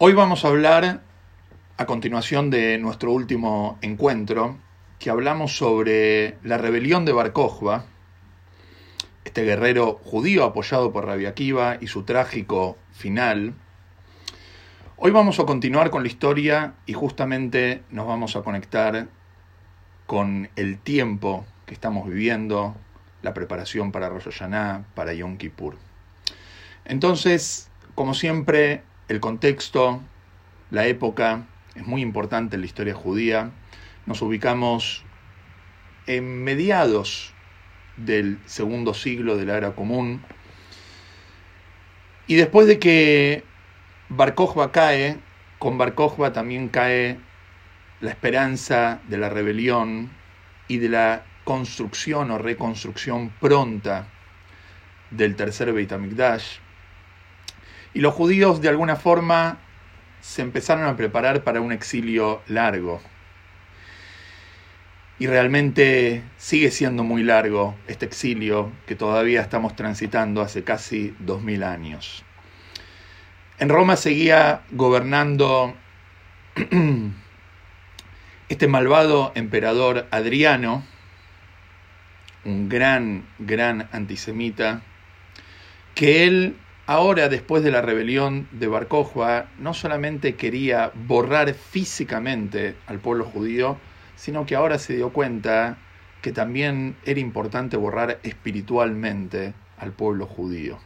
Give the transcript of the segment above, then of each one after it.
Hoy vamos a hablar a continuación de nuestro último encuentro, que hablamos sobre la rebelión de Bar este guerrero judío apoyado por Rabbi Akiva y su trágico final. Hoy vamos a continuar con la historia y justamente nos vamos a conectar con el tiempo que estamos viviendo, la preparación para Rosh Hashanah, para Yom Kippur. Entonces, como siempre, el contexto, la época, es muy importante en la historia judía. Nos ubicamos en mediados del segundo siglo de la era común. Y después de que Bar cae, con Bar también cae la esperanza de la rebelión y de la construcción o reconstrucción pronta del tercer Beit HaMikdash. Y los judíos de alguna forma se empezaron a preparar para un exilio largo. Y realmente sigue siendo muy largo este exilio que todavía estamos transitando hace casi dos mil años. En Roma seguía gobernando este malvado emperador Adriano, un gran, gran antisemita, que él Ahora, después de la rebelión de Bar no solamente quería borrar físicamente al pueblo judío, sino que ahora se dio cuenta que también era importante borrar espiritualmente al pueblo judío.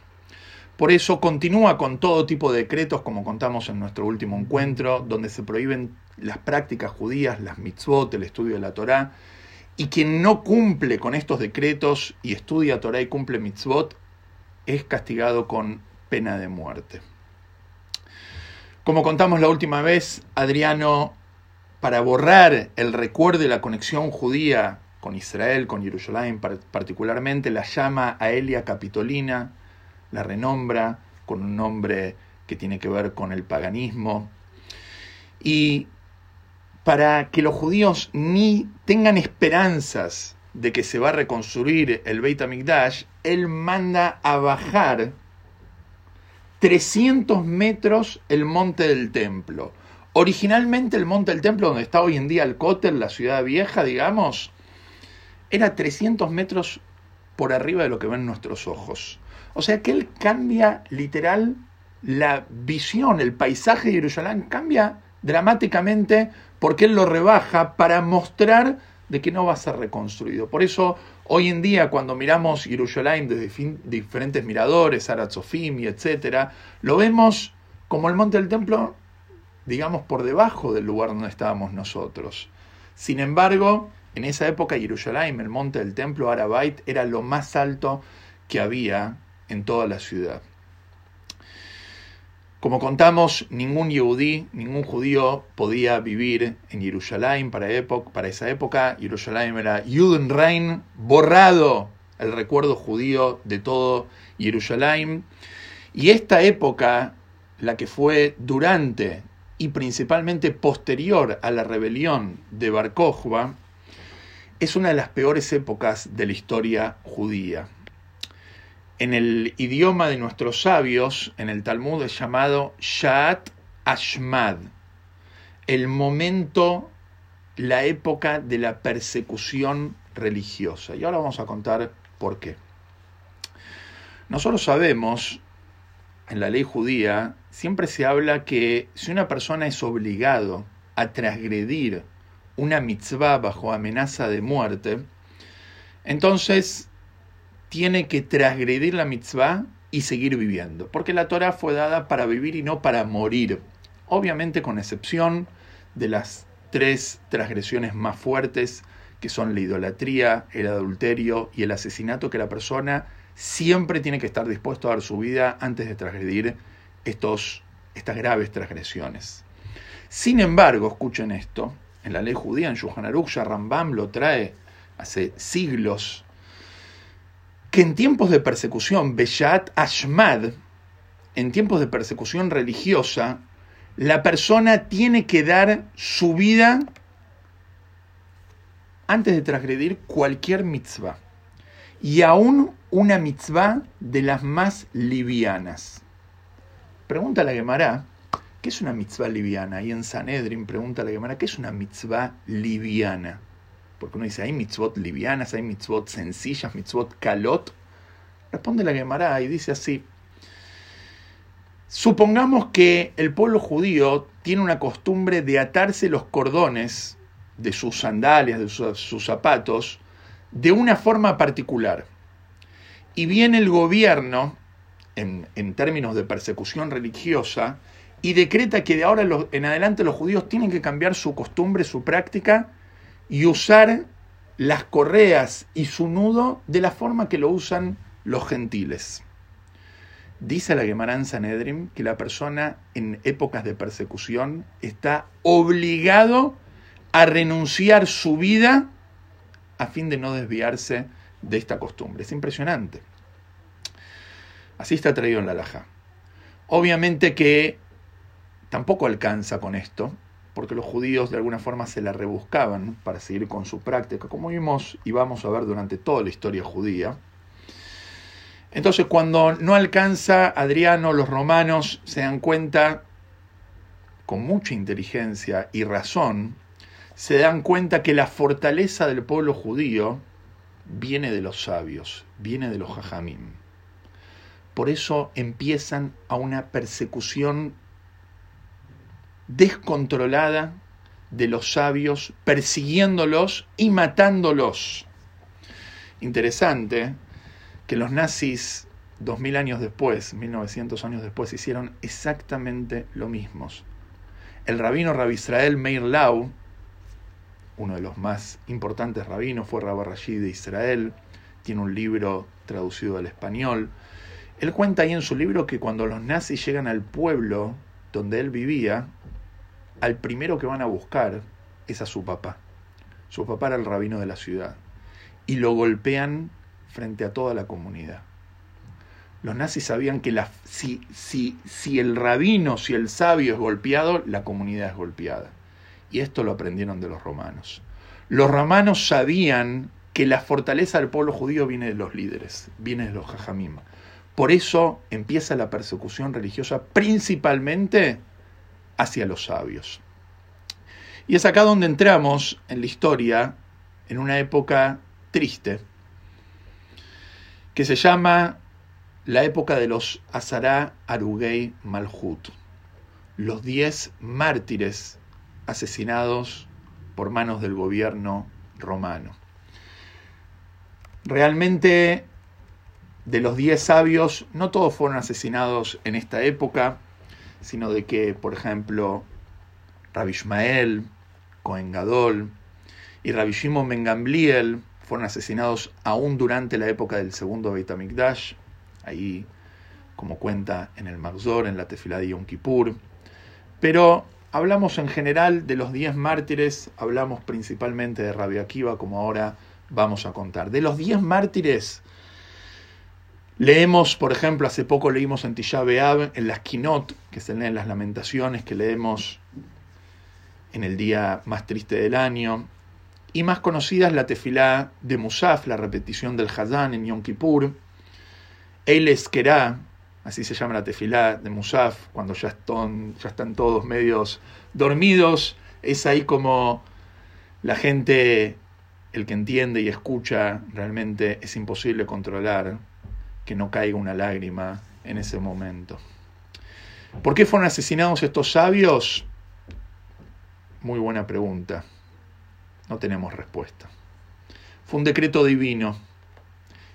Por eso continúa con todo tipo de decretos, como contamos en nuestro último encuentro, donde se prohíben las prácticas judías, las mitzvot, el estudio de la Torá, y quien no cumple con estos decretos y estudia Torá y cumple mitzvot, es castigado con pena de muerte. Como contamos la última vez, Adriano, para borrar el recuerdo de la conexión judía con Israel, con Jerusalén particularmente, la llama a Elia Capitolina, la renombra con un nombre que tiene que ver con el paganismo. Y para que los judíos ni tengan esperanzas de que se va a reconstruir el Beit HaMikdash, él manda a bajar 300 metros el monte del templo. Originalmente el monte del templo, donde está hoy en día el Cótel, la ciudad vieja, digamos, era 300 metros por arriba de lo que ven nuestros ojos. O sea que él cambia literal la visión, el paisaje de Jerusalén cambia dramáticamente porque él lo rebaja para mostrar de que no va a ser reconstruido. Por eso Hoy en día, cuando miramos Jerusalén desde diferentes miradores, Aratzofim etc., lo vemos como el monte del templo, digamos, por debajo del lugar donde estábamos nosotros. Sin embargo, en esa época Jerusalén, el monte del templo, Arabait, era lo más alto que había en toda la ciudad. Como contamos, ningún yehudí, ningún judío podía vivir en Jerusalén para, esa época. Jerusalén era Judenrein, borrado el recuerdo judío de todo Jerusalén. Y esta época, la que fue durante y principalmente posterior a la rebelión de Bar es una de las peores épocas de la historia judía en el idioma de nuestros sabios, en el Talmud es llamado Sha'at Ashmad, el momento, la época de la persecución religiosa. Y ahora vamos a contar por qué. Nosotros sabemos, en la ley judía, siempre se habla que si una persona es obligado a transgredir una mitzvah bajo amenaza de muerte, entonces tiene que transgredir la mitzvah y seguir viviendo, porque la Torah fue dada para vivir y no para morir, obviamente con excepción de las tres transgresiones más fuertes, que son la idolatría, el adulterio y el asesinato, que la persona siempre tiene que estar dispuesto a dar su vida antes de transgredir estos, estas graves transgresiones. Sin embargo, escuchen esto, en la ley judía, en Shulchan Aruch, Rambam lo trae hace siglos que en tiempos de persecución, Beshat Ashmad, en tiempos de persecución religiosa, la persona tiene que dar su vida antes de transgredir cualquier mitzvah. Y aún una mitzvah de las más livianas. Pregunta la Gemara, ¿Qué es una mitzvah liviana? Y en Sanedrin pregunta la Gemara, ¿qué es una mitzvah liviana? Porque uno dice, ¿hay mitzvot livianas? ¿Hay mitzvot sencillas? ¿Mitzvot kalot? Responde la Gemara y dice así. Supongamos que el pueblo judío tiene una costumbre de atarse los cordones de sus sandalias, de sus, zapatos, de una forma particular. Y viene el gobierno, en, en términos de persecución religiosa, y decreta que de ahora en adelante los judíos tienen que cambiar su costumbre, su práctica, y usar las correas y su nudo de la forma que lo usan los gentiles. Dice la Gemara en Sanedrim que la persona en épocas de persecución está obligado a renunciar su vida a fin de no desviarse de esta costumbre. Es impresionante. Así está traído en la laja. Obviamente que tampoco alcanza con esto, porque los judíos de alguna forma se la rebuscaban para seguir con su práctica, como vimos y vamos a ver durante toda la historia judía. Entonces cuando no alcanza Adriano, los romanos se dan cuenta, con mucha inteligencia y razón, se dan cuenta que la fortaleza del pueblo judío viene de los sabios, viene de los jajamim. Por eso empiezan a una persecución descontrolada de los sabios, persiguiéndolos y matándolos. Interesante que los nazis, dos mil años después, 1900 años después, hicieron exactamente lo mismo. El rabino Rabbi Israel Meir Lau, uno de los más importantes rabinos, fue Rabbi Rashid de Israel, tiene un libro traducido al español. Él cuenta ahí en su libro que cuando los nazis llegan al pueblo donde él vivía, al primero que van a buscar es a su papá. Su papá era el rabino de la ciudad. Y lo golpean frente a toda la comunidad. Los nazis sabían que la, si, si, si el rabino, si el sabio es golpeado, la comunidad es golpeada. Y esto lo aprendieron de los romanos. Los romanos sabían que la fortaleza del pueblo judío viene de los líderes, viene de los jajamim. Por eso empieza la persecución religiosa principalmente hacia los sabios. Y es acá donde entramos en la historia, en una época triste, que se llama la época de los Azará Arugei Malhut, los diez mártires asesinados por manos del gobierno romano. Realmente, de los diez sabios, no todos fueron asesinados en esta época, sino de que, por ejemplo, Rabbi Ishmael, Cohen Gadol y Rabbi Shimon Ben fueron asesinados aún durante la época del segundo Beit HaMikdash, ahí como cuenta en el Magzor, en la Tefilá de Yom Kippur. Pero hablamos en general de los diez mártires, hablamos principalmente de Rabbi Akiva, como ahora vamos a contar. De los diez mártires, Leemos, por ejemplo, hace poco leímos en Tisha B'Av, en las Kinot, que se leen las lamentaciones que leemos en el día más triste del año, y más conocida es la tefilá de Musaf, la repetición del Hazán en Yom Kippur, Eil Eskerá, así se llama la tefilá de Musaf, cuando ya ya están todos medios dormidos, es ahí como la gente, el que entiende y escucha, realmente es imposible controlar que no caiga una lágrima en ese momento. ¿Por qué fueron asesinados estos sabios? Muy buena pregunta. No tenemos respuesta. Fue un decreto divino.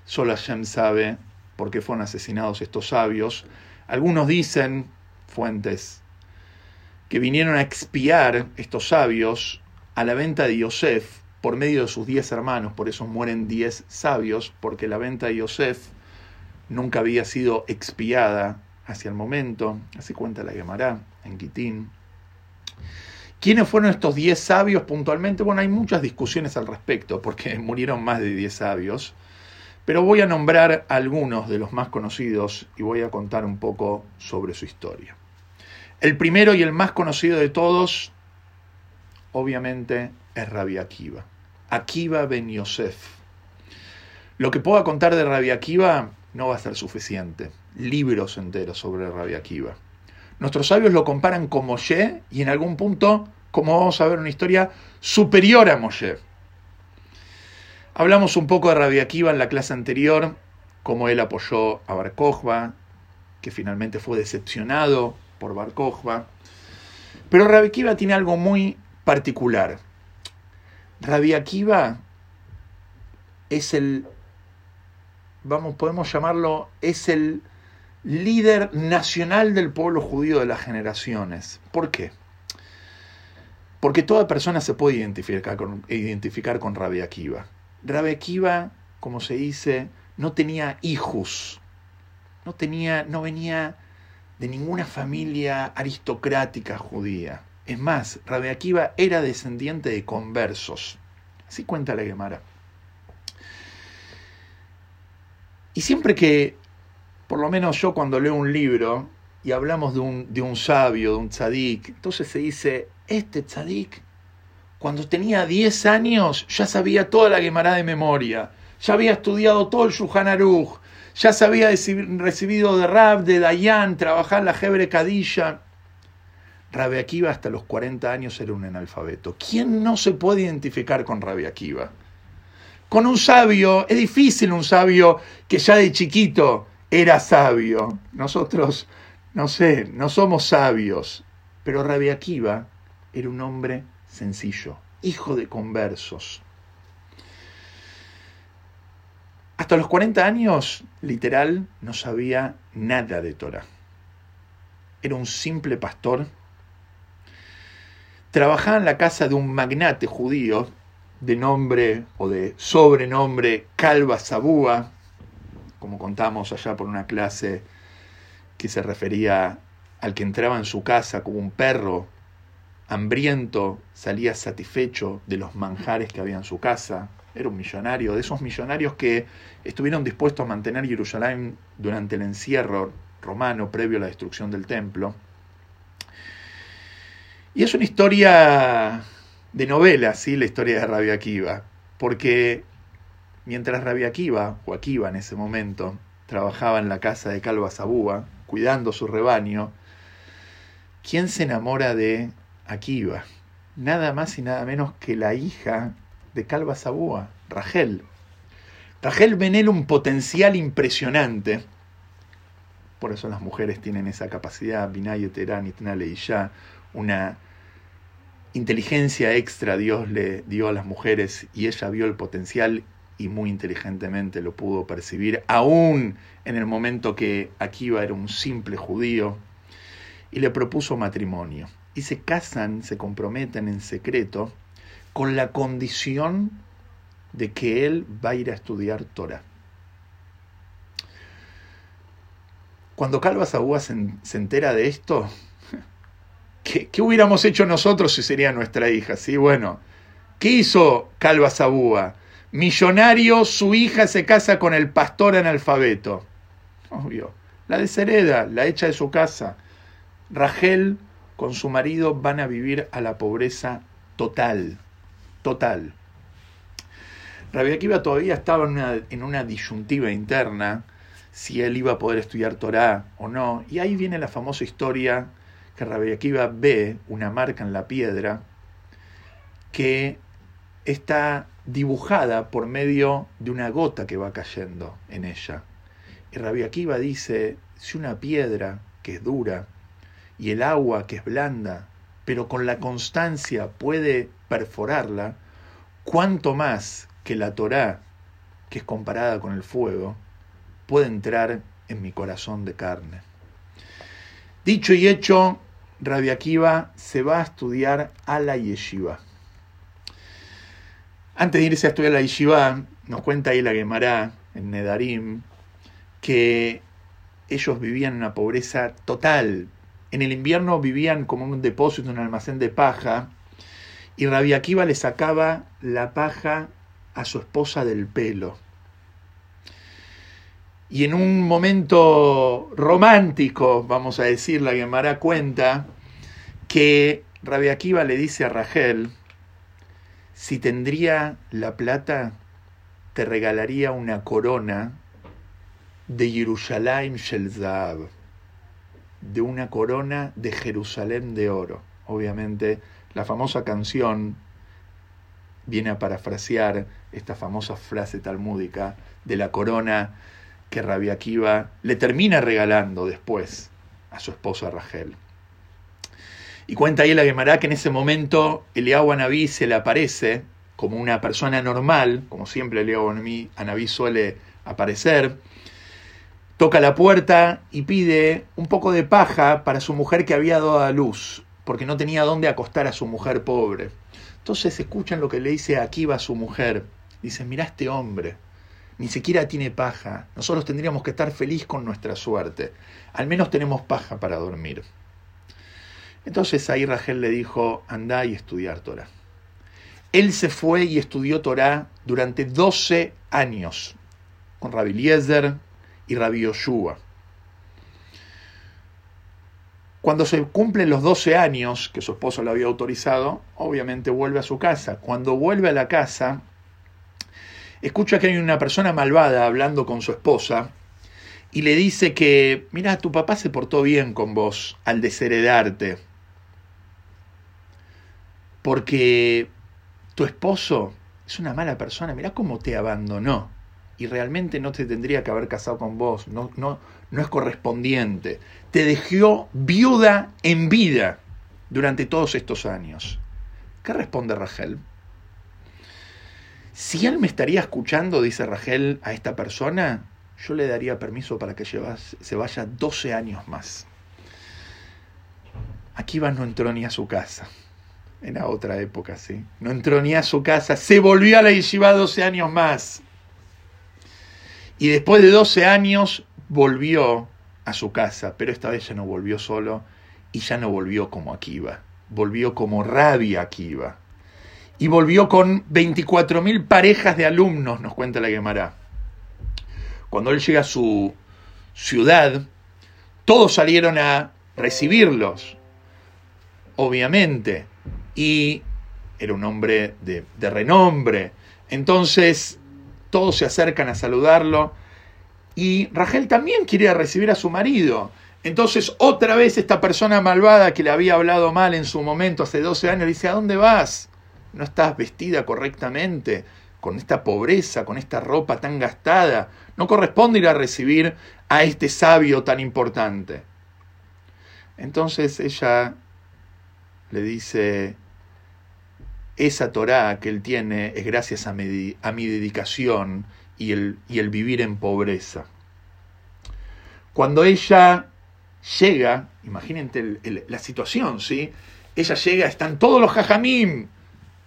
Solo Hashem sabe por qué fueron asesinados estos sabios. Algunos dicen, fuentes, que vinieron a expiar estos sabios a la venta de Yosef por medio de sus diez hermanos. Por eso mueren diez sabios, porque la venta de Yosef nunca había sido expiada hacia el momento, así cuenta la Gemara en Quitín. ¿Quiénes fueron estos diez sabios puntualmente? Bueno, hay muchas discusiones al respecto, porque murieron más de diez sabios, pero voy a nombrar algunos de los más conocidos y voy a contar un poco sobre su historia. El primero y el más conocido de todos, obviamente, es Rabbi Akiva. Akiva ben Yosef. Lo que puedo contar de Rabbi Akiva no va a ser suficiente. Libros enteros sobre Rabbi Akiva. Nuestros sabios lo comparan con Moshe y en algún punto, como vamos a ver, una historia superior a Moshe. Hablamos un poco de Rabbi Akiva en la clase anterior, cómo él apoyó a Bar que finalmente fue decepcionado por Bar Pero Rabbi Akiva tiene algo muy particular. Rabbi Akiva es el, vamos, podemos llamarlo, es el líder nacional del pueblo judío de las generaciones. ¿Por qué? Porque toda persona se puede identificar con, identificar con Rabbi Akiva. Rabbi Akiva, como se dice, no tenía hijos, no tenía, no venía de ninguna familia aristocrática judía. Es más, Rabbi Akiva era descendiente de conversos. Así cuenta la Gemara. Y siempre que, por lo menos yo cuando leo un libro y hablamos de un, de un sabio, de un tzadik, entonces se dice, este tzadik, cuando tenía 10 años, ya sabía toda la Gemara de memoria, ya había estudiado todo el Shulchan Aruch, ya se había recibido de Rab, de Dayan, trabajar la Hebre Kadisha. Rabbi Akiva hasta los 40 años era un analfabeto. ¿Quién no se puede identificar con Rabbi Akiva? Con un sabio, es difícil un sabio que ya de chiquito era sabio. Nosotros, no sé, no somos sabios, pero Rabbi Akiva era un hombre sencillo, hijo de conversos. Hasta los 40 años, literal, no sabía nada de Torah. Era un simple pastor trabajaba en la casa de un magnate judío de nombre o de sobrenombre Calva Sabúa, como contamos allá por una clase que se refería al que entraba en su casa como un perro hambriento, salía satisfecho de los manjares que había en su casa. Era un millonario, de esos millonarios que estuvieron dispuestos a mantener Jerusalén durante el encierro romano previo a la destrucción del templo. Y es una historia de novela, ¿sí? la historia de Rabia Akiva, porque mientras Rabia Akiva, o Akiva en ese momento, trabajaba en la casa de Calva Sabúa, cuidando su rebaño, ¿quién se enamora de Akiva? Nada más y nada menos que la hija de Calva Sabúa, Rachel. Rachel venera un potencial impresionante, por eso las mujeres tienen esa capacidad, Binay Terán y ya una inteligencia extra Dios le dio a las mujeres y ella vio el potencial y muy inteligentemente lo pudo percibir, aún en el momento que Akiva era un simple judío, y le propuso matrimonio. Y se casan, se comprometen en secreto, con la condición de que él va a ir a estudiar Torah. Cuando Calva Sabúa se, se entera de esto, ¿Qué, hubiéramos hecho nosotros si sería nuestra hija? Sí, bueno. ¿Qué hizo Calva Sabúa? Millonario, su hija se casa con el pastor analfabeto. Obvio. La deshereda, la echa de su casa. Rachel con su marido van a vivir a la pobreza total. Total. Rabbi Akiva todavía estaba en una, en una disyuntiva interna si él iba a poder estudiar Torah o no. Y ahí viene la famosa historia que Rabbi Akiva ve una marca en la piedra que está dibujada por medio de una gota que va cayendo en ella. Y Rabbi Akiva dice, si una piedra que es dura y el agua que es blanda, pero con la constancia puede perforarla, cuánto más que la Torá, que es comparada con el fuego, puede entrar en mi corazón de carne. Dicho y hecho, Rabbi Akiva se va a estudiar a la yeshiva. Antes de irse a estudiar a la yeshiva, nos cuenta ahí la Gemara en Nedarim que ellos vivían en una pobreza total. En el invierno vivían como en un depósito, en un almacén de paja, y Rabbi Akiva le sacaba la paja a su esposa del pelo. Y en un momento romántico, vamos a decir, la Gemara cuenta que Rabbi Akiva le dice a Rachel, si tendría la plata, te regalaría una corona de Yerushalayim Shel de una corona de Jerusalén de oro. Obviamente, la famosa canción viene a parafrasear esta famosa frase talmúdica de la corona que Rabbi Akiva le termina regalando después a su esposa Rachel. Y cuenta ahí la Gemara que en ese momento Eliyahu Anabí se le aparece como una persona normal, como siempre Eliyahu Anabí suele aparecer, toca la puerta y pide un poco de paja para su mujer que había dado a luz, porque no tenía dónde acostar a su mujer pobre. Entonces escuchan lo que le dice Akiva a su mujer. Dice, mira este hombre, ni siquiera tiene paja. Nosotros tendríamos que estar feliz con nuestra suerte. Al menos tenemos paja para dormir. Entonces ahí Rachel le dijo, anda y estudiar Torah. Él se fue y estudió Torah durante 12 años con Rabbi Eliezer y Rabbi Yoshua. Cuando se cumplen los 12 años que su esposo le había autorizado, obviamente vuelve a su casa. Cuando vuelve a la casa, escucha que hay una persona malvada hablando con su esposa y le dice que, mira, tu papá se portó bien con vos al desheredarte porque tu esposo es una mala persona, mirá cómo te abandonó y realmente no te tendría que haber casado con vos, no, no, no es correspondiente. Te dejó viuda en vida durante todos estos años. ¿Qué responde Rachel? Si él me estaría escuchando, dice Rachel, a esta persona, yo le daría permiso para que se vaya 12 años más. Aquí no entró ni a su casa. Era otra época, sí. No entró ni a su casa, se volvió a la yeshiva 12 años más. Y después de 12 años volvió a su casa, pero esta vez ya no volvió solo y ya no volvió como Akiva, volvió como Rabia Akiva. Y volvió con 24.000 parejas de alumnos, nos cuenta la Gemara. Cuando él llega a su ciudad, todos salieron a recibirlos, obviamente y era un hombre de, renombre. Entonces todos se acercan a saludarlo y Rachel también quiere recibir a su marido. Entonces otra vez esta persona malvada que le había hablado mal en su momento hace 12 años dice, ¿a dónde vas? ¿No estás vestida correctamente? Con esta pobreza, con esta ropa tan gastada. No corresponde ir a recibir a este sabio tan importante. Entonces ella le dice, esa Torá que él tiene es gracias a mi, dedicación y el, y el, vivir en pobreza. Cuando ella llega, imagínense la situación, ¿sí? Ella llega, están todos los jajamim,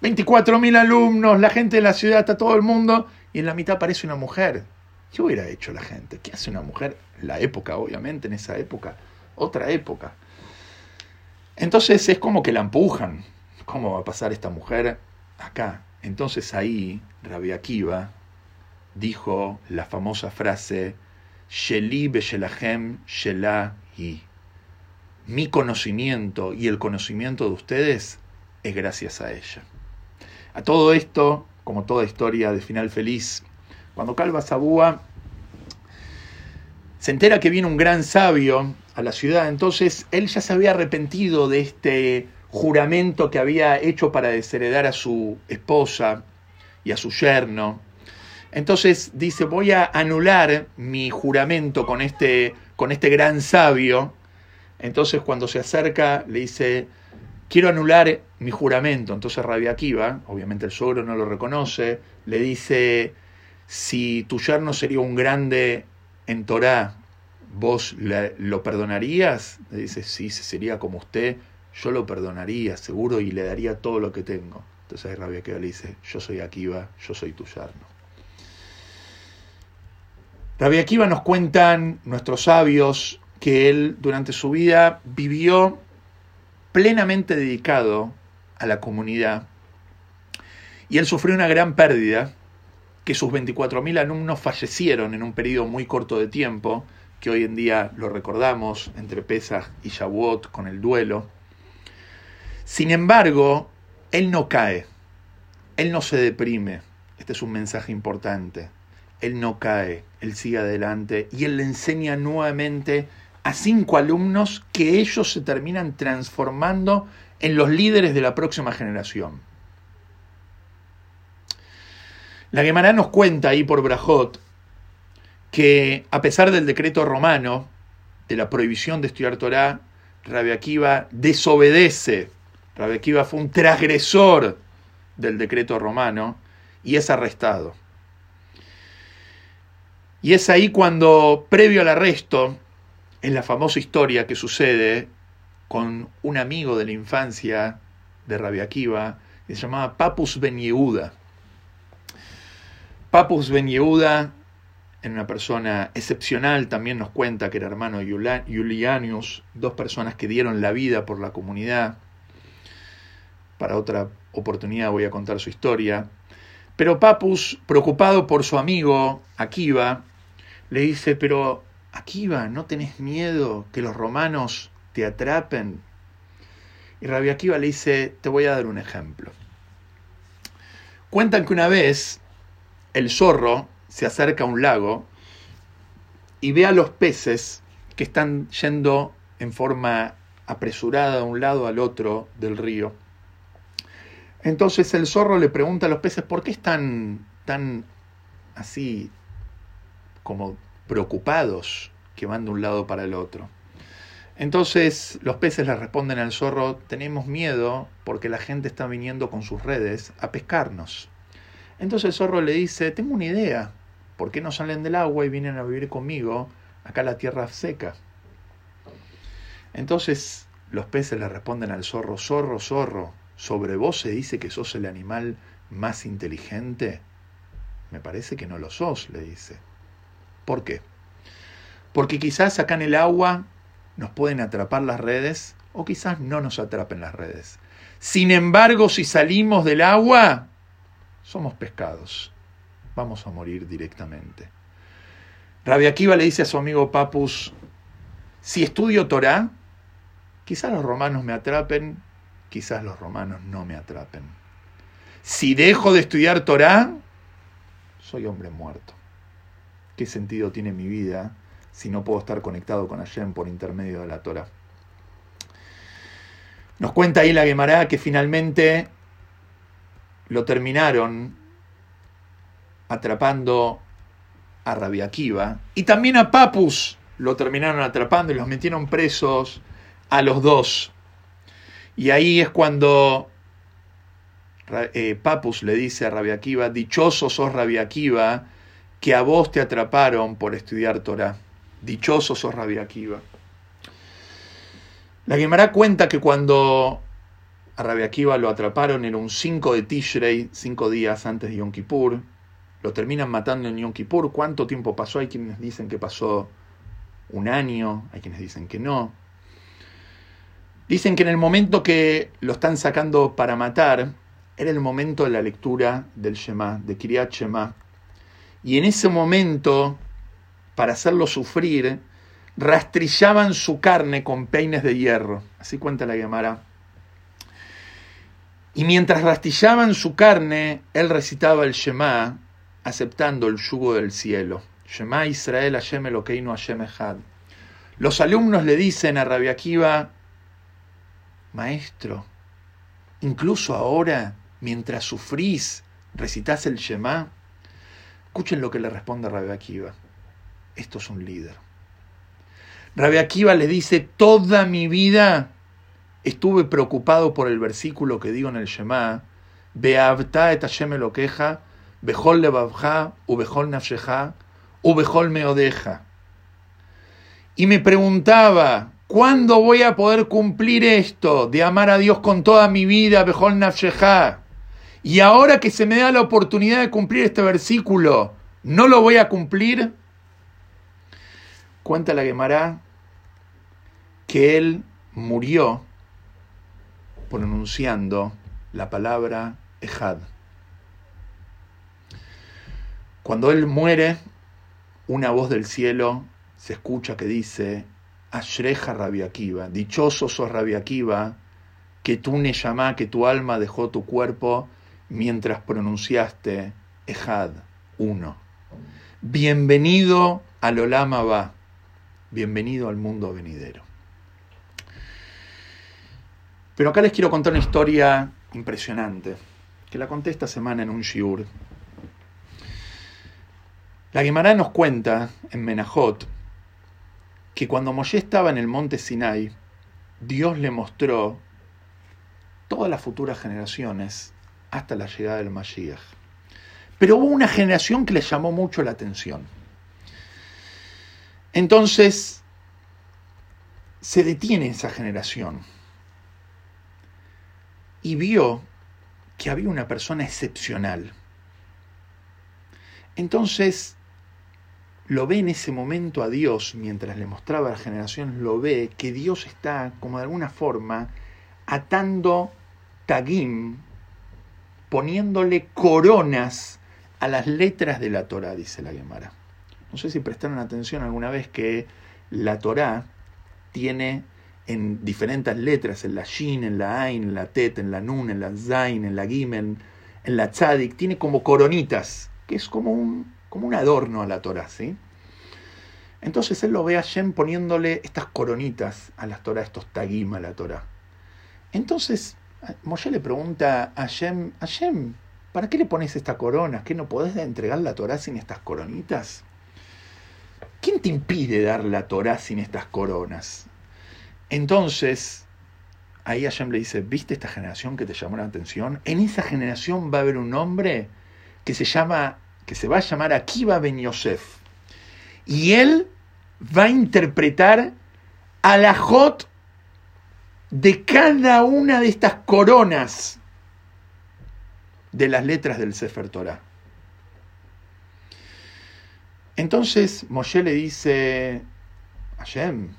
24.000 alumnos, la gente de la ciudad, está todo el mundo, y en la mitad aparece una mujer. ¿Qué hubiera hecho la gente? ¿Qué hace una mujer? La época, obviamente, en esa época, otra época. Entonces es como que la empujan, ¿Cómo va a pasar esta mujer acá? Entonces ahí Rabbi Akiva dijo la famosa frase Sheli Shelahem Shelahi. Mi conocimiento y el conocimiento de ustedes es gracias a ella. A todo esto, como toda historia de final feliz, cuando Calva Sabúa se entera que viene un gran sabio a la ciudad, entonces él ya se había arrepentido de este juramento que había hecho para desheredar a su esposa y a su yerno. Entonces dice, voy a anular mi juramento con este, con este gran sabio. Entonces cuando se acerca le dice, quiero anular mi juramento. Entonces Rabia Akiva, obviamente el suegro no lo reconoce, le dice, si tu yerno sería un grande en Torah, ¿vos lo perdonarías? Le dice, sí, sería como usted, yo lo perdonaría seguro y le daría todo lo que tengo. Entonces Rabia que le dice, yo soy Akiva, yo soy tu yerno. Rabia Akiva nos cuentan nuestros sabios que él durante su vida vivió plenamente dedicado a la comunidad y él sufrió una gran pérdida, que sus 24.000 alumnos fallecieron en un periodo muy corto de tiempo, que hoy en día lo recordamos entre Pesach y Shavuot con el duelo. Sin embargo, él no cae, él no se deprime. Este es un mensaje importante. Él no cae, él sigue adelante y él le enseña nuevamente a cinco alumnos que ellos se terminan transformando en los líderes de la próxima generación. La Gemara nos cuenta ahí por Brajot que a pesar del decreto romano de la prohibición de estudiar Torah, Rabbi Akiva desobedece. Rabbi Akiva fue un transgresor del decreto romano y es arrestado. Y es ahí cuando, previo al arresto, en la famosa historia que sucede con un amigo de la infancia de Rabbi Akiva, que se llamaba Papus Ben Yehuda. Papus Ben Yehuda, en una persona excepcional, también nos cuenta que era hermano de Julianius, dos personas que dieron la vida por la comunidad. Para otra oportunidad voy a contar su historia. Pero Papus, preocupado por su amigo Akiva, le dice, pero Akiva, ¿no tenés miedo que los romanos te atrapen? Y Rabbi Akiva le dice, te voy a dar un ejemplo. Cuentan que una vez el zorro se acerca a un lago y ve a los peces que están yendo en forma apresurada de un lado al otro del río. Entonces el zorro le pregunta a los peces, ¿por qué están tan así como preocupados que van de un lado para el otro. Entonces los peces le responden al zorro, tenemos miedo porque la gente está viniendo con sus redes a pescarnos. Entonces el zorro le dice, tengo una idea, ¿por qué no salen del agua y vienen a vivir conmigo acá la tierra seca? Entonces los peces le responden al zorro, zorro, zorro, ¿sobre vos se dice que sos el animal más inteligente? Me parece que no lo sos, le dice. ¿Por qué? Porque quizás acá en el agua nos pueden atrapar las redes o quizás no nos atrapen las redes. Sin embargo, si salimos del agua, somos pescados. Vamos a morir directamente. Rabbi Akiva le dice a su amigo Papus, si estudio Torah, quizás los romanos me atrapen, quizás los romanos no me atrapen. Si dejo de estudiar Torah, soy hombre muerto. ¿Qué sentido tiene mi vida si no puedo estar conectado con Hashem por intermedio de la Torah? Nos cuenta ahí la Gemara que finalmente lo terminaron atrapando a Rabbi Akiva y también a Papus lo terminaron atrapando y los metieron presos a los dos. Y ahí es cuando eh, Papus le dice a Rabbi Akiva, dichoso sos Rabbi Akiva, que a vos te atraparon por estudiar Torah. Dichoso sos Rabbi Akiva. La Gemara cuenta que cuando a Rabbi Akiva lo atraparon en un 5 de Tishrei, cinco días antes de Yom Kippur, lo terminan matando en Yom Kippur. ¿Cuánto tiempo pasó? Hay quienes dicen que pasó un año, hay quienes dicen que no. Dicen que en el momento que lo están sacando para matar, era el momento de la lectura del Shema, de Kiryat Shema, y en ese momento, para hacerlo sufrir, rastrillaban su carne con peines de hierro. Así cuenta la Gemara. Y mientras rastrillaban su carne, él recitaba el Shema, aceptando el yugo del cielo. Shema Israel Hashem Elokeinu Hashem Echad. Los alumnos le dicen a Rabbi Akiva, Maestro, incluso ahora, mientras sufrís, recitas el Shema. Escuchen lo que le responde Rabbi Akiva. Esto es un líder. Rabbi Akiva le dice, toda mi vida estuve preocupado por el versículo que digo en el Shema, Beavta et Hashem lo queja, Bejol levavja, u Bejol nafsheja, u Bejol meodeja. Y me preguntaba, ¿cuándo voy a poder cumplir esto de amar a Dios con toda mi vida, Bejol nafsheja? Y ahora que se me da la oportunidad de cumplir este versículo, ¿no lo voy a cumplir? Cuenta la Gemara que él murió pronunciando la palabra Ejad. Cuando él muere, una voz del cielo se escucha que dice, Ashreja Rabiakiva, dichoso sos Rabiakiva, que tú ne que tu alma dejó tu cuerpo mientras pronunciaste Ejad, uno. Bienvenido al Olama Va. bienvenido al mundo venidero. Pero acá les quiero contar una historia impresionante, que la conté esta semana en un shiur. La Gemara nos cuenta en Menajot que cuando Moshe estaba en el monte Sinai, Dios le mostró todas las futuras generaciones hasta la llegada del Mashiach. Pero hubo una generación que le llamó mucho la atención. Entonces, se detiene esa generación y vio que había una persona excepcional. Entonces, lo ve en ese momento a Dios, mientras le mostraba a la generación, lo ve que Dios está, como de alguna forma, atando tagim, poniéndole coronas a las letras de la Torah, dice la Gemara. No sé si prestaron atención alguna vez que la Torah tiene en diferentes letras, en la Shin, en la Ain, en la Tet, en la Nun, en la Zain, en la Gimel, en la Tzadik, tiene como coronitas, que es como un, como un adorno a la Torah, ¿sí? Entonces él lo ve a Shem poniéndole estas coronitas a la Torah, estos tagim a la Torah. Entonces Moshe le pregunta a Shem, Shem, ¿para qué le pones estas coronas? ¿Qué no podés entregar la Torah sin estas coronitas? ¿Quién te impide dar la Torah sin estas coronas? Entonces, ahí Hashem le dice, ¿viste esta generación que te llamó la atención? En esa generación va a haber un hombre que se llama, que se va a llamar Akiva Ben Yosef. Y él va a interpretar a la Jot de cada una de estas coronas de las letras del Sefer Torah. Entonces Moshe le dice, Hashem,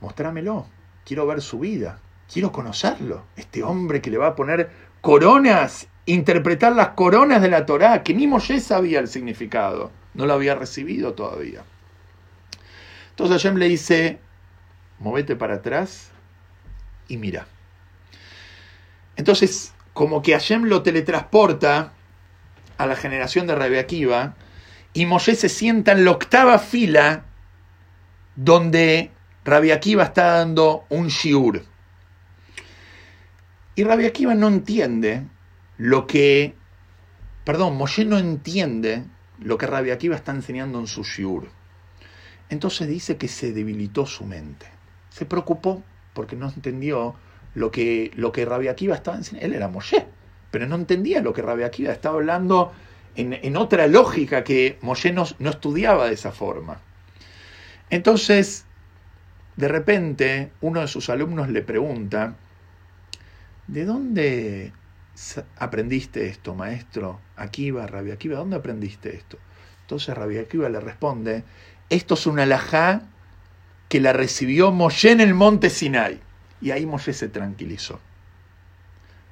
mostrámelo quiero ver su vida, quiero conocerlo. Este hombre que le va a poner coronas, interpretar las coronas de la Torá, que ni Moshe sabía el significado, no lo había recibido todavía. Entonces Hashem le dice, movete para atrás y mira. Entonces, como que Hashem lo teletransporta a la generación de Rabbi Akiva, y Moshe se sienta en la octava fila donde Rabbi Akiva está dando un shiur. Y Rabbi Akiva no entiende lo que, perdón, Moshe no entiende lo que Rabbi Akiva está enseñando en su shiur. Entonces dice que se debilitó su mente. Se preocupó porque no entendió lo que, lo que Rabbi Akiva estaba enseñando. Él era Moshe, pero no entendía lo que Rabbi Akiva estaba hablando en, otra lógica que Moshe no, no estudiaba de esa forma. Entonces de repente, uno de sus alumnos le pregunta, ¿de dónde aprendiste esto, maestro? Akiva, Rabia Akiva, ¿dónde aprendiste esto? Entonces Rabia Akiva le responde, esto es una alajá que la recibió Moshe en el monte Sinai. Y ahí Moshe se tranquilizó.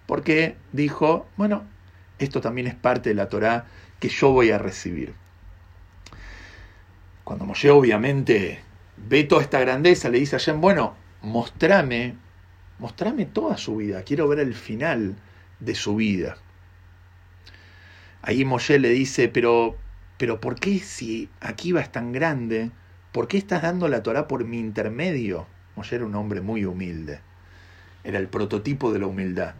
Porque dijo, bueno, esto también es parte de la Torá que yo voy a recibir. Cuando Moshe obviamente ve toda esta grandeza, le dice a Hashem, bueno, mostrame, mostrame toda su vida, quiero ver el final de su vida. Ahí Moshe le dice, pero, pero ¿por qué si Akiva es tan grande, por qué estás dando la Torah por mi intermedio? Moshe era un hombre muy humilde, era el prototipo de la humildad.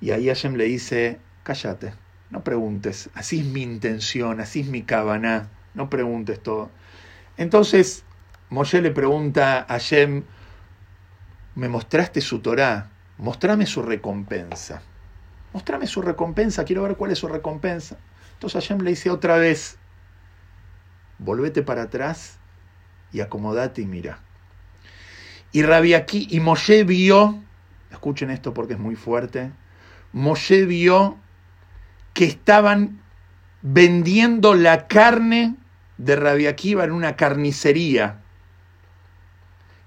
Y ahí Hashem le dice, cállate, no preguntes, así es mi intención, así es mi cabana, no preguntes todo. Entonces, Moshe le pregunta a Hashem, me mostraste su Torah, mostrame su recompensa. Mostrame su recompensa, quiero ver cuál es su recompensa. Entonces Hashem le dice otra vez, volvete para atrás y acomodate y mira. Y y Moshe vio, escuchen esto porque es muy fuerte, Moshe vio que estaban vendiendo la carne de Rabbi Akiva en una carnicería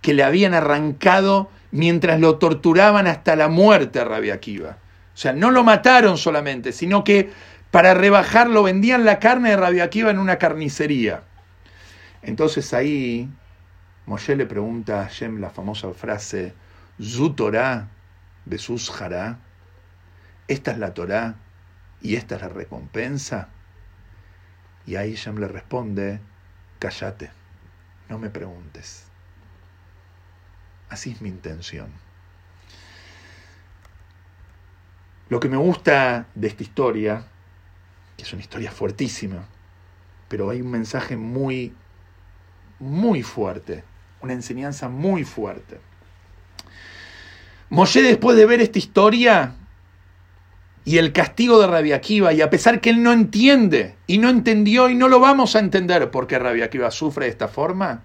que le habían arrancado mientras lo torturaban hasta la muerte a Rabia Akiva. O sea, no lo mataron solamente, sino que para rebajarlo vendían la carne de Rabia Akiva en una carnicería. Entonces ahí Moshe le pregunta a Hashem la famosa frase, Zu Torah, Hará, esta es la Torah y esta es la recompensa. Y ahí Hashem le responde, cállate, no me preguntes Así es mi intención. Lo que me gusta de esta historia, que es una historia fuertísima, pero hay un mensaje muy, muy fuerte, una enseñanza muy fuerte. Moshe después de ver esta historia y el castigo de Rabia Akiva, y a pesar que él no entiende y no entendió y no lo vamos a entender por qué Rabia Akiva sufre de esta forma,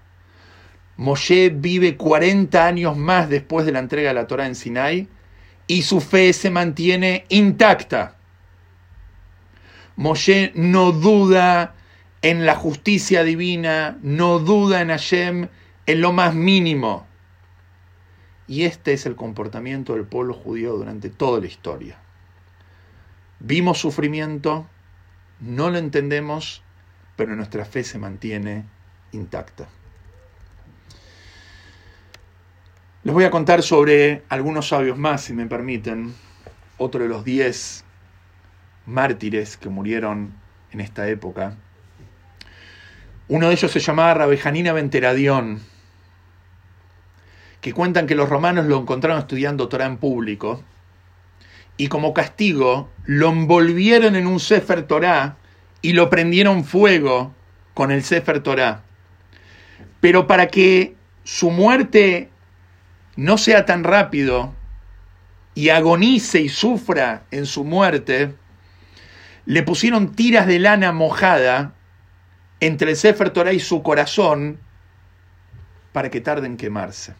Moshe vive 40 años más después de la entrega de la Torah en Sinai y su fe se mantiene intacta. Moshe no duda en la justicia divina, no duda en Hashem en lo más mínimo. Y este es el comportamiento del pueblo judío durante toda la historia. Vimos sufrimiento, no lo entendemos, pero nuestra fe se mantiene intacta. Les voy a contar sobre algunos sabios más, si me permiten. Otro de los diez mártires que murieron en esta época. Uno de ellos se llamaba Rabejanina Venteradión, que cuentan que los romanos lo encontraron estudiando Torah en público y como castigo lo envolvieron en un Sefer Torah y lo prendieron fuego con el Sefer Torah. Pero para que su muerte no sea tan rápido y agonice y sufra en su muerte, le pusieron tiras de lana mojada entre el Sefer Torah y su corazón para que tarde en quemarse.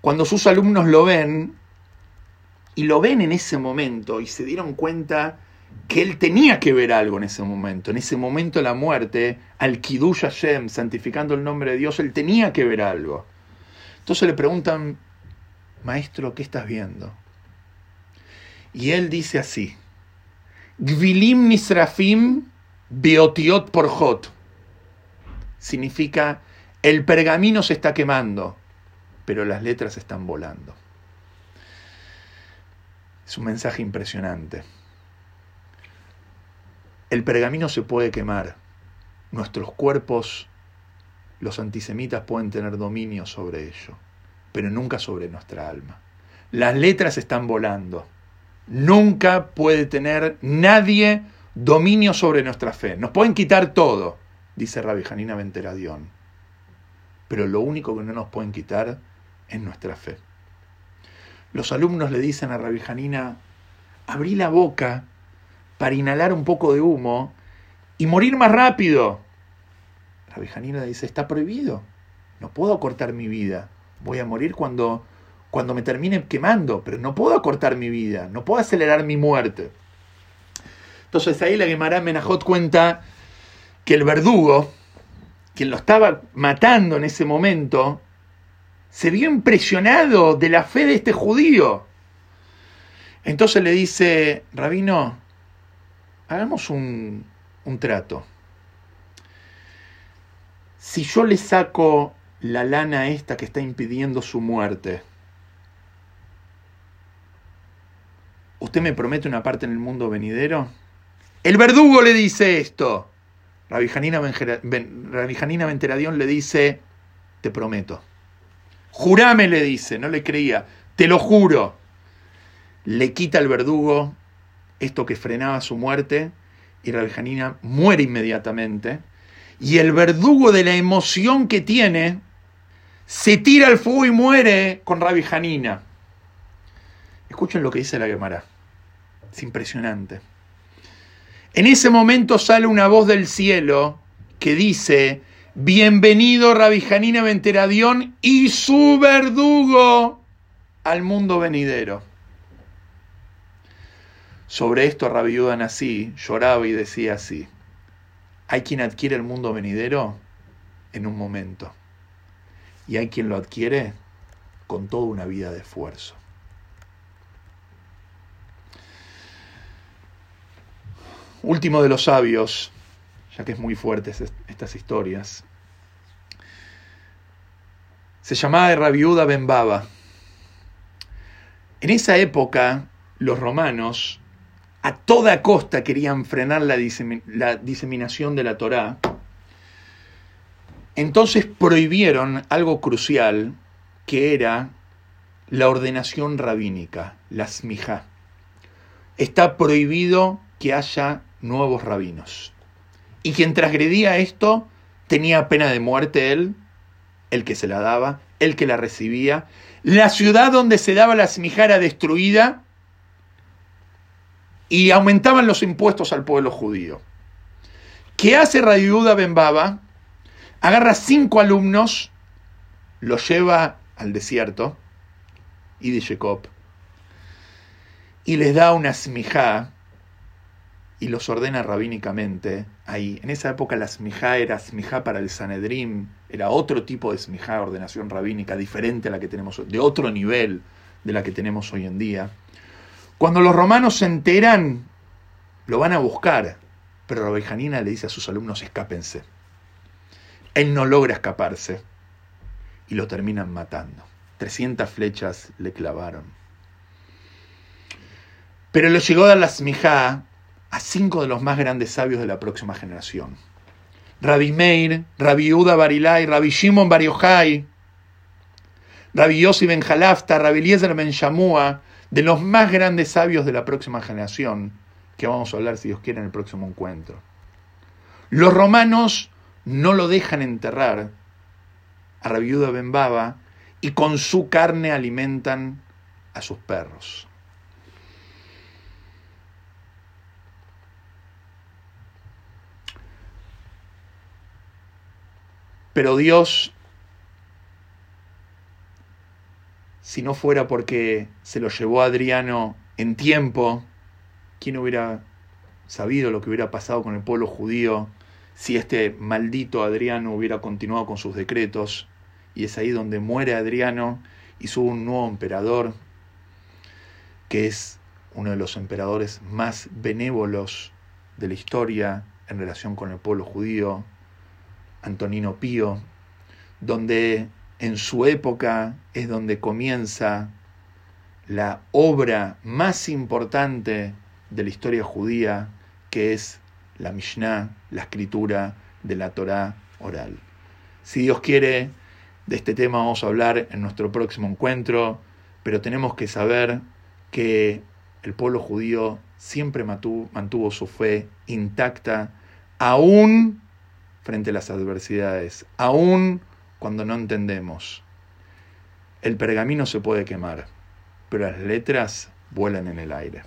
Cuando sus alumnos lo ven, y lo ven en ese momento, y se dieron cuenta que él tenía que ver algo en ese momento, en ese momento de la muerte, al Kiddush Hashem, santificando el nombre de Dios, él tenía que ver algo. Entonces le preguntan, maestro, ¿qué estás viendo? Y él dice así, Gvilim Nisrafim Beotiot Porjot. Significa, el pergamino se está quemando, pero las letras están volando. Es un mensaje impresionante. El pergamino se puede quemar. Nuestros cuerpos los antisemitas pueden tener dominio sobre ello, pero nunca sobre nuestra alma. Las letras están volando. Nunca puede tener nadie dominio sobre nuestra fe. Nos pueden quitar todo, dice Rabbi Janina Venteradión. Pero lo único que no nos pueden quitar es nuestra fe. Los alumnos le dicen a Rabbi Janina, abrí la boca para inhalar un poco de humo y morir más rápido. La Janina dice, está prohibido. No puedo cortar mi vida. Voy a morir cuando, cuando me termine quemando, pero no puedo cortar mi vida. No puedo acelerar mi muerte. Entonces ahí la Gemara Menajot cuenta que el verdugo, quien lo estaba matando en ese momento, se vio impresionado de la fe de este judío. Entonces le dice, Rabino, hagamos un, un trato si yo le saco la lana esta que está impidiendo su muerte, ¿usted me promete una parte en el mundo venidero? El verdugo le dice esto. Rabijanina Venteradión le dice, te prometo. Jurame, le dice, no le creía, te lo juro. Le quita al verdugo esto que frenaba su muerte y Rabijanina muere inmediatamente y el verdugo de la emoción que tiene se tira al fuego y muere con Rabbi Janina. Escuchen lo que dice la Gemara. Es impresionante. En ese momento sale una voz del cielo que dice, bienvenido Rabbi Janina Venteradión y su verdugo al mundo venidero. Sobre esto Rabbi Yudan así lloraba y decía así, hay quien adquiere el mundo venidero en un momento. Y hay quien lo adquiere con toda una vida de esfuerzo. Último de los sabios, ya que es muy fuertes estas historias. Se llamaba Rabiuda Ben Baba. En esa época, los romanos a toda costa querían frenar la, diseminación de la Torá, entonces prohibieron algo crucial, que era la ordenación rabínica, la smija. Está prohibido que haya nuevos rabinos. Y quien transgredía esto tenía pena de muerte él, el que se la daba, el que la recibía. La ciudad donde se daba la smija era destruida y aumentaban los impuestos al pueblo judío. ¿Qué hace Rayuda Ben Baba? Agarra cinco alumnos, los lleva al desierto, y de Jacob, y les da una smijá y los ordena rabínicamente ahí. En esa época la smijá era smijá para el Sanedrim, era otro tipo de smijá, ordenación rabínica, diferente a la que tenemos, de otro nivel de la que tenemos hoy en día. Cuando los romanos se enteran, lo van a buscar, pero Rabbi Hanina le dice a sus alumnos, escápense. Él no logra escaparse y lo terminan matando. 300 flechas le clavaron. Pero le llegó a la smijá a cinco de los más grandes sabios de la próxima generación. Rabbi Meir, Rabbi Uda Barilai, Rabbi Shimon Bar Yochai, Rabbi Yossi Ben Jalafta, Rabbi Eliezer Ben Shamua, de los más grandes sabios de la próxima generación, que vamos a hablar, si Dios quiere, en el próximo encuentro. Los romanos no lo dejan enterrar a Rabiuda Ben Baba y con su carne alimentan a sus perros. Pero Dios si no fuera porque se lo llevó Adriano en tiempo, ¿quién hubiera sabido lo que hubiera pasado con el pueblo judío si este maldito Adriano hubiera continuado con sus decretos? Y es ahí donde muere Adriano y sube un nuevo emperador, que es uno de los emperadores más benévolos de la historia en relación con el pueblo judío, Antonino Pío, donde en su época es donde comienza la obra más importante de la historia judía, que es la Mishnah, la escritura de la Torá oral. Si Dios quiere, de este tema vamos a hablar en nuestro próximo encuentro, pero tenemos que saber que el pueblo judío siempre mantuvo, su fe intacta, aún frente a las adversidades, aún cuando no entendemos. El pergamino se puede quemar, pero las letras vuelan en el aire.